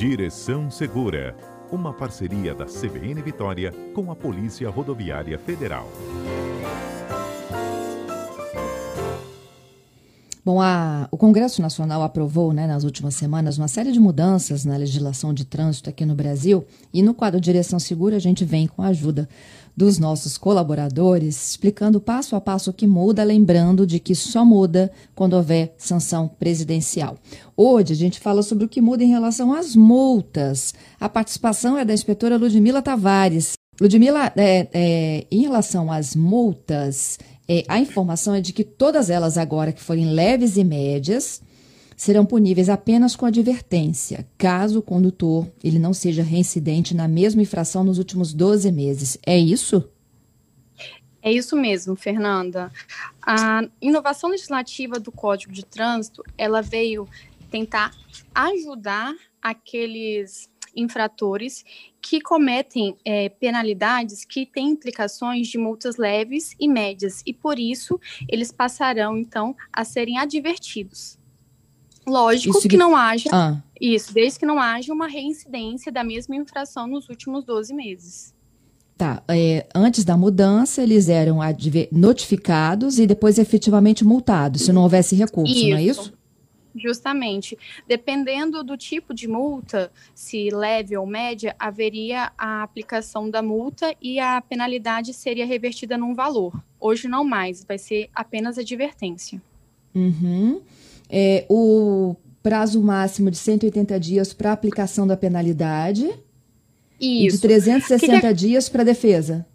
Direção Segura, uma parceria da CBN Vitória com a Polícia Rodoviária Federal. Bom, a, o Congresso Nacional aprovou né, nas últimas semanas uma série de mudanças na legislação de trânsito aqui no Brasil e no quadro Direção Segura a gente vem com a ajuda dos nossos colaboradores, explicando passo a passo o que muda, lembrando de que só muda quando houver sanção presidencial. Hoje a gente fala sobre o que muda em relação às multas. A participação é da inspetora Ludmila Tavares. Ludmila, é, é, em relação às multas, é, a informação é de que todas elas agora que forem leves e médias serão puníveis apenas com advertência, caso o condutor ele não seja reincidente na mesma infração nos últimos 12 meses. É isso? É isso mesmo, Fernanda. A inovação legislativa do Código de Trânsito, ela veio tentar ajudar aqueles infratores que cometem é, penalidades que têm implicações de multas leves e médias, e por isso eles passarão, então, a serem advertidos. Lógico isso que, que não haja. Ah. Isso, desde que não haja uma reincidência da mesma infração nos últimos 12 meses. Tá. É, antes da mudança, eles eram notificados e depois efetivamente multados, se não houvesse recurso, isso. não é isso? Justamente. Dependendo do tipo de multa, se leve ou média, haveria a aplicação da multa e a penalidade seria revertida num valor. Hoje não mais, vai ser apenas advertência. Uhum. É, o prazo máximo de 180 dias para aplicação da penalidade. Isso. E de 360 que que... dias para defesa.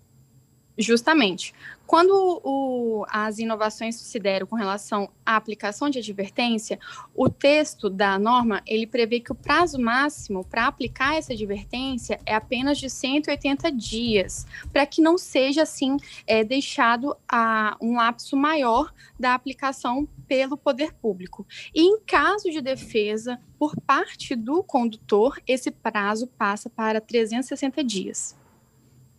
Justamente. Quando o, as inovações se deram com relação à aplicação de advertência, o texto da norma ele prevê que o prazo máximo para aplicar essa advertência é apenas de 180 dias, para que não seja assim é, deixado a, um lapso maior da aplicação pelo poder público. E em caso de defesa por parte do condutor, esse prazo passa para 360 dias.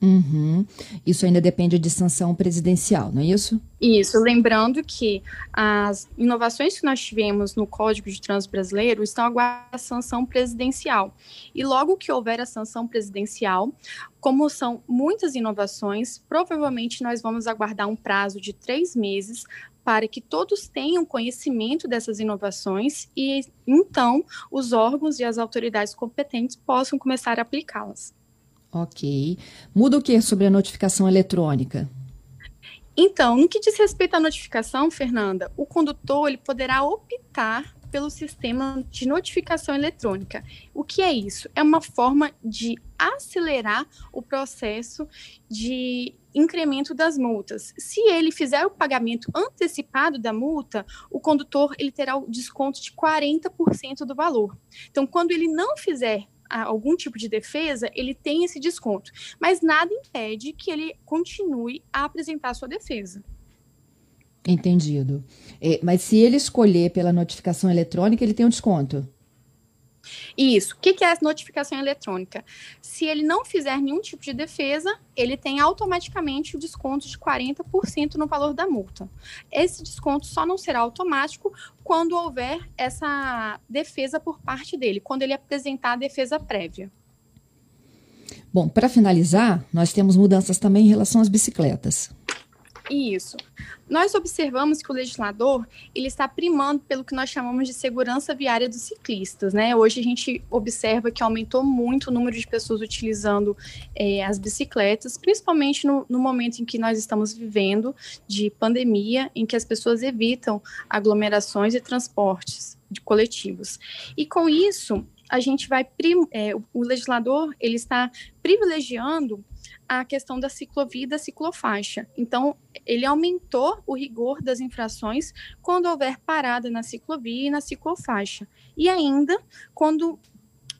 Uhum. Isso ainda depende de sanção presidencial, não é isso? Isso. Lembrando que as inovações que nós tivemos no Código de Trânsito Brasileiro estão aguardando a sanção presidencial. E logo que houver a sanção presidencial, como são muitas inovações, provavelmente nós vamos aguardar um prazo de três meses para que todos tenham conhecimento dessas inovações e então os órgãos e as autoridades competentes possam começar a aplicá-las. Ok. Muda o que sobre a notificação eletrônica? Então, no que diz respeito à notificação, Fernanda, o condutor ele poderá optar pelo sistema de notificação eletrônica. O que é isso? É uma forma de acelerar o processo de incremento das multas. Se ele fizer o pagamento antecipado da multa, o condutor ele terá o desconto de 40% do valor. Então, quando ele não fizer algum tipo de defesa, ele tem esse desconto. Mas nada impede que ele continue a apresentar a sua defesa. Entendido. É, mas se ele escolher pela notificação eletrônica, ele tem um desconto? Isso. O que é a notificação eletrônica? Se ele não fizer nenhum tipo de defesa, ele tem automaticamente o desconto de 40% no valor da multa. Esse desconto só não será automático quando houver essa defesa por parte dele, quando ele apresentar a defesa prévia. Bom, para finalizar, nós temos mudanças também em relação às bicicletas. Isso. Nós observamos que o legislador ele está primando pelo que nós chamamos de segurança viária dos ciclistas, né? Hoje a gente observa que aumentou muito o número de pessoas utilizando é, as bicicletas, principalmente no, no, momento em que nós estamos vivendo de pandemia, em que as pessoas evitam aglomerações e transportes de coletivos. E com isso a gente vai é, o legislador ele está privilegiando a questão da ciclovia e da ciclofaixa. Então, ele aumentou o rigor das infrações quando houver parada na ciclovia e na ciclofaixa. E ainda, quando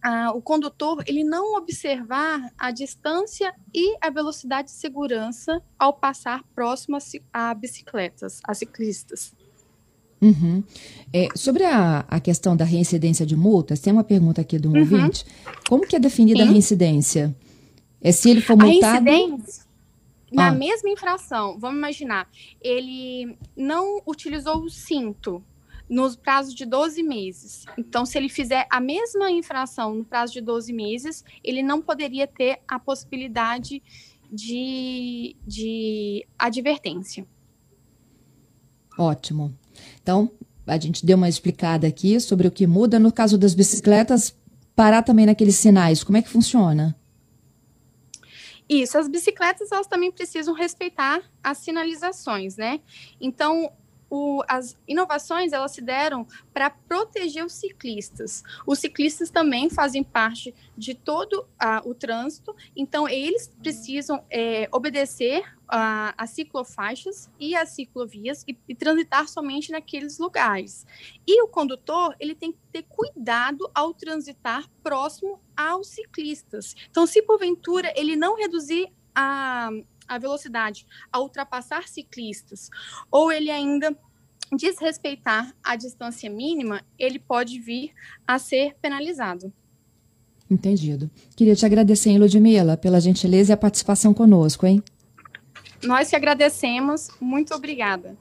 ah, o condutor ele não observar a distância e a velocidade de segurança ao passar próximo a, a bicicletas, a ciclistas. Uhum. É, sobre a, a questão da reincidência de multas, tem uma pergunta aqui do um uhum. ouvinte. Como que é definida Sim. a reincidência? É se ele for multado. na ah. mesma infração, vamos imaginar, ele não utilizou o cinto nos prazos de 12 meses. Então, se ele fizer a mesma infração no prazo de 12 meses, ele não poderia ter a possibilidade de, de advertência. Ótimo. Então, a gente deu uma explicada aqui sobre o que muda. No caso das bicicletas, parar também naqueles sinais, como é que funciona? Isso, as bicicletas elas também precisam respeitar as sinalizações, né? Então, o, as inovações elas se deram para proteger os ciclistas. Os ciclistas também fazem parte de todo o trânsito, então eles precisam é, obedecer as ciclofaixas e as ciclovias e, e, transitar somente naqueles lugares. E o condutor ele tem que ter cuidado ao transitar próximo aos ciclistas. Então, se porventura ele não reduzir a a velocidade a ultrapassar ciclistas, ou ele ainda desrespeitar a distância mínima, ele pode vir a ser penalizado. Entendido. Queria te agradecer, hein, Ludmila, pela gentileza e a participação conosco, hein? Nós te agradecemos. Muito obrigada.